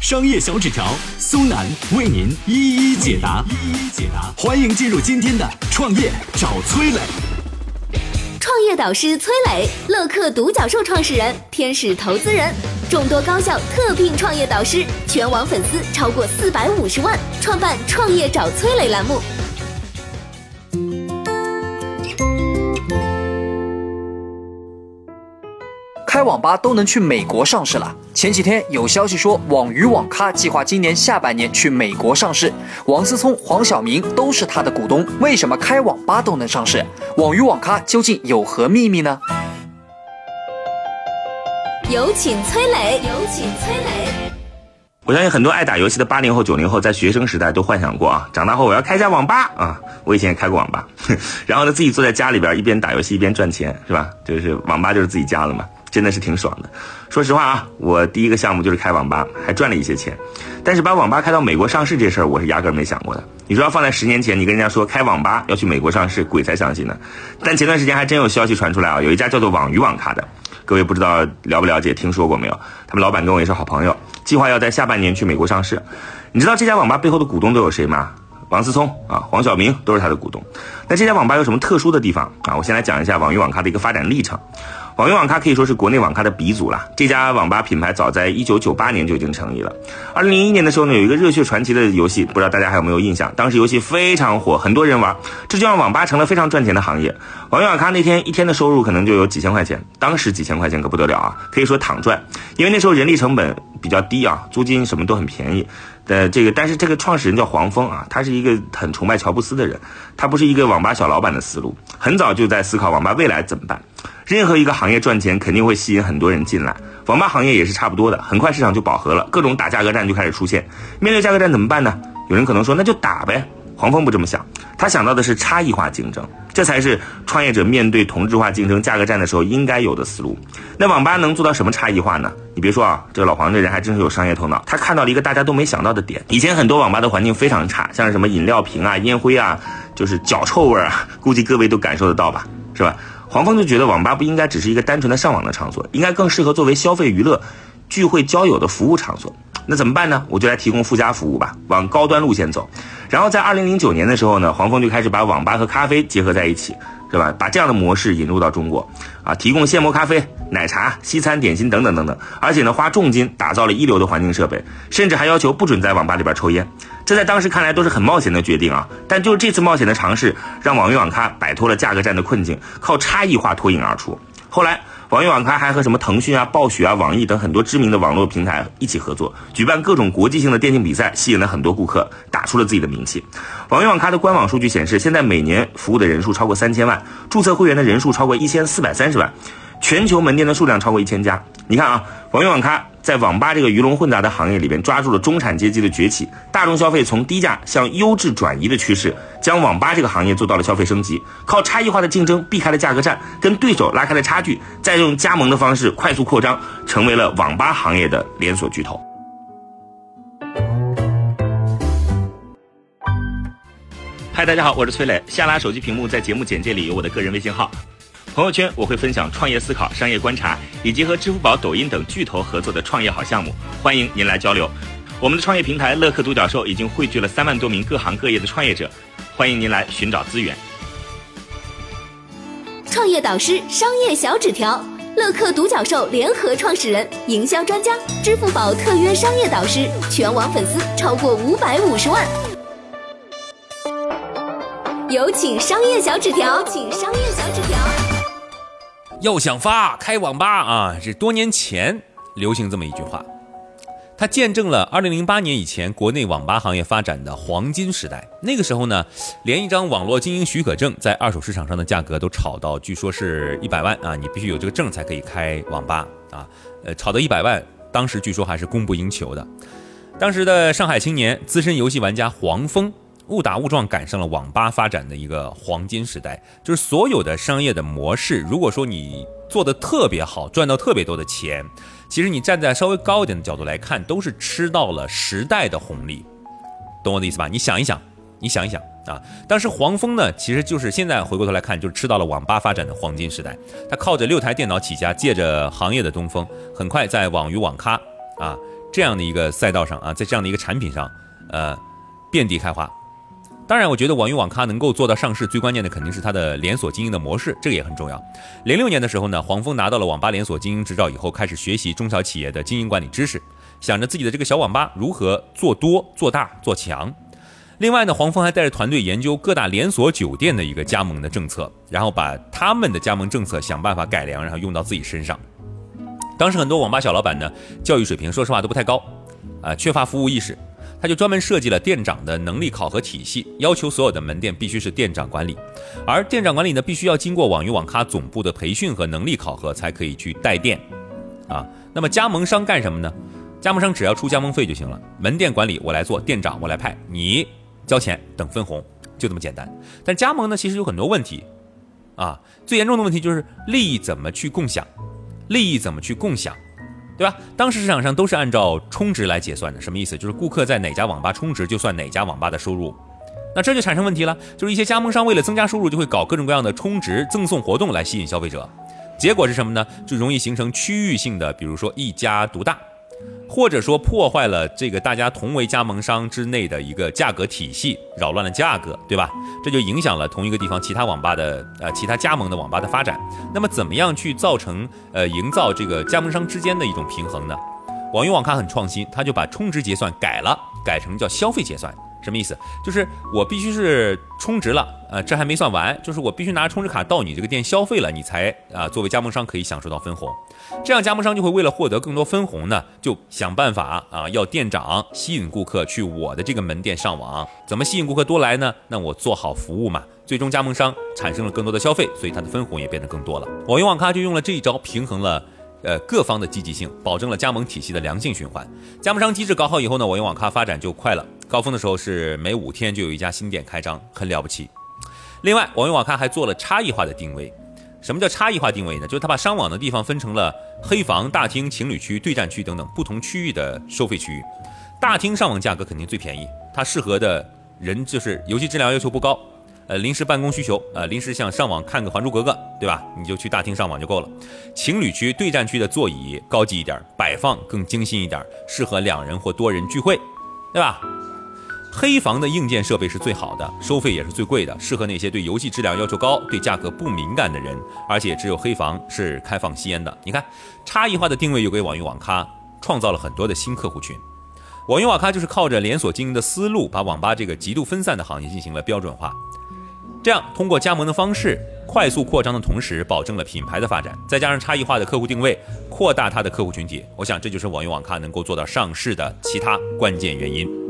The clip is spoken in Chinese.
商业小纸条苏南为您一一解答，一一解答。欢迎进入今天的创业找崔磊。创业导师崔磊，乐客独角兽创始人，天使投资人，众多高校特聘创业导师，全网粉丝超过四百五十万，创办创业找崔磊栏目。开网吧都能去美国上市了。前几天有消息说，网鱼网咖计划今年下半年去美国上市，王思聪、黄晓明都是他的股东。为什么开网吧都能上市？网鱼网咖究竟有何秘密呢？有请崔磊，有请崔磊。我相信很多爱打游戏的八零后、九零后，在学生时代都幻想过啊，长大后我要开家网吧啊！我以前也开过网吧，然后呢，自己坐在家里边一边打游戏一边赚钱，是吧？就是网吧就是自己家了嘛。真的是挺爽的。说实话啊，我第一个项目就是开网吧，还赚了一些钱。但是把网吧开到美国上市这事儿，我是压根没想过的。你说要放在十年前，你跟人家说开网吧要去美国上市，鬼才相信呢。但前段时间还真有消息传出来啊，有一家叫做网鱼网咖的，各位不知道了不了解，听说过没有？他们老板跟我也是好朋友，计划要在下半年去美国上市。你知道这家网吧背后的股东都有谁吗？王思聪啊，黄晓明都是他的股东。那这家网吧有什么特殊的地方啊？我先来讲一下网鱼网咖的一个发展历程。网鱼网咖可以说是国内网咖的鼻祖了。这家网吧品牌早在一九九八年就已经成立了。二零零一年的时候呢，有一个热血传奇的游戏，不知道大家还有没有印象？当时游戏非常火，很多人玩，这就让网吧成了非常赚钱的行业。网鱼网咖那天一天的收入可能就有几千块钱，当时几千块钱可不得了啊，可以说躺赚。因为那时候人力成本比较低啊，租金什么都很便宜。呃，这个但是这个创始人叫黄峰啊，他是一个很崇拜乔布斯的人，他不是一个网吧小老板的思路，很早就在思考网吧未来怎么办。任何一个行业赚钱肯定会吸引很多人进来，网吧行业也是差不多的，很快市场就饱和了，各种打价格战就开始出现。面对价格战怎么办呢？有人可能说那就打呗。黄蜂不这么想，他想到的是差异化竞争，这才是创业者面对同质化竞争、价格战的时候应该有的思路。那网吧能做到什么差异化呢？你别说啊，这个老黄这人还真是有商业头脑，他看到了一个大家都没想到的点。以前很多网吧的环境非常差，像是什么饮料瓶啊、烟灰啊，就是脚臭味啊，估计各位都感受得到吧，是吧？黄蜂就觉得网吧不应该只是一个单纯的上网的场所，应该更适合作为消费娱乐、聚会交友的服务场所。那怎么办呢？我就来提供附加服务吧，往高端路线走。然后在二零零九年的时候呢，黄蜂就开始把网吧和咖啡结合在一起。是吧？把这样的模式引入到中国，啊，提供现磨咖啡、奶茶、西餐、点心等等等等，而且呢，花重金打造了一流的环境设备，甚至还要求不准在网吧里边抽烟。这在当时看来都是很冒险的决定啊！但就是这次冒险的尝试，让网约网咖摆脱了价格战的困境，靠差异化脱颖而出。后来。网易网咖还和什么腾讯啊、暴雪啊、网易等很多知名的网络平台一起合作，举办各种国际性的电竞比赛，吸引了很多顾客，打出了自己的名气。网易网咖的官网数据显示，现在每年服务的人数超过三千万，注册会员的人数超过一千四百三十万。全球门店的数量超过一千家，你看啊，网易网咖在网吧这个鱼龙混杂的行业里边，抓住了中产阶级的崛起，大众消费从低价向优质转移的趋势，将网吧这个行业做到了消费升级，靠差异化的竞争避开了价格战，跟对手拉开了差距，再用加盟的方式快速扩张，成为了网吧行业的连锁巨头。嗨，大家好，我是崔磊，下拉手机屏幕，在节目简介里有我的个人微信号。朋友圈我会分享创业思考、商业观察，以及和支付宝、抖音等巨头合作的创业好项目，欢迎您来交流。我们的创业平台乐客独角兽已经汇聚了三万多名各行各业的创业者，欢迎您来寻找资源。创业导师、商业小纸条，乐客独角兽联合创始人、营销专家、支付宝特约商业导师，全网粉丝超过五百五十万。有请商业小纸条，请商业小纸条。要想发开网吧啊！这多年前流行这么一句话，它见证了2008年以前国内网吧行业发展的黄金时代。那个时候呢，连一张网络经营许可证在二手市场上的价格都炒到，据说是一百万啊！你必须有这个证才可以开网吧啊！呃，炒到一百万，当时据说还是供不应求的。当时的上海青年资深游戏玩家黄蜂。误打误撞赶上了网吧发展的一个黄金时代。就是所有的商业的模式，如果说你做的特别好，赚到特别多的钱，其实你站在稍微高一点的角度来看，都是吃到了时代的红利，懂我的意思吧？你想一想，你想一想啊，当时黄蜂呢，其实就是现在回过头来看，就是吃到了网吧发展的黄金时代。它靠着六台电脑起家，借着行业的东风，很快在网鱼网咖啊这样的一个赛道上啊，在这样的一个产品上，呃，遍地开花。当然，我觉得网鱼网咖能够做到上市，最关键的肯定是它的连锁经营的模式，这个也很重要。零六年的时候呢，黄蜂拿到了网吧连锁经营执照以后，开始学习中小企业的经营管理知识，想着自己的这个小网吧如何做多、做大、做强。另外呢，黄蜂还带着团队研究各大连锁酒店的一个加盟的政策，然后把他们的加盟政策想办法改良，然后用到自己身上。当时很多网吧小老板呢，教育水平说实话都不太高，啊，缺乏服务意识。他就专门设计了店长的能力考核体系，要求所有的门店必须是店长管理，而店长管理呢，必须要经过网鱼网咖总部的培训和能力考核，才可以去带店。啊，那么加盟商干什么呢？加盟商只要出加盟费就行了，门店管理我来做，店长我来派，你交钱等分红，就这么简单。但加盟呢，其实有很多问题，啊，最严重的问题就是利益怎么去共享，利益怎么去共享。对吧？当时市场上都是按照充值来结算的，什么意思？就是顾客在哪家网吧充值，就算哪家网吧的收入。那这就产生问题了，就是一些加盟商为了增加收入，就会搞各种各样的充值赠送活动来吸引消费者，结果是什么呢？就容易形成区域性的，比如说一家独大。或者说破坏了这个大家同为加盟商之内的一个价格体系，扰乱了价格，对吧？这就影响了同一个地方其他网吧的呃其他加盟的网吧的发展。那么怎么样去造成呃营造这个加盟商之间的一种平衡呢？网云网咖很创新，他就把充值结算改了，改成叫消费结算。什么意思？就是我必须是充值了，呃，这还没算完，就是我必须拿充值卡到你这个店消费了，你才啊作为加盟商可以享受到分红。这样加盟商就会为了获得更多分红呢，就想办法啊要店长吸引顾客去我的这个门店上网。怎么吸引顾客多来呢？那我做好服务嘛，最终加盟商产生了更多的消费，所以他的分红也变得更多了。网云网咖就用了这一招平衡了。呃，各方的积极性，保证了加盟体系的良性循环。加盟商机制搞好以后呢，网云网咖发展就快了。高峰的时候是每五天就有一家新店开张，很了不起。另外，网易网咖还做了差异化的定位。什么叫差异化定位呢？就是他把上网的地方分成了黑房、大厅、情侣区、对战区等等不同区域的收费区域。大厅上网价格肯定最便宜，它适合的人就是游戏质量要求不高。呃，临时办公需求，呃，临时想上网看个《还珠格格》，对吧？你就去大厅上网就够了。情侣区、对战区的座椅高级一点，摆放更精心一点，适合两人或多人聚会，对吧？黑房的硬件设备是最好的，收费也是最贵的，适合那些对游戏质量要求高、对价格不敏感的人。而且只有黑房是开放吸烟的。你看，差异化的定位又给网易网咖创造了很多的新客户群。网易网咖就是靠着连锁经营的思路，把网吧这个极度分散的行业进行了标准化。这样，通过加盟的方式快速扩张的同时，保证了品牌的发展，再加上差异化的客户定位，扩大它的客户群体。我想，这就是网易网咖能够做到上市的其他关键原因。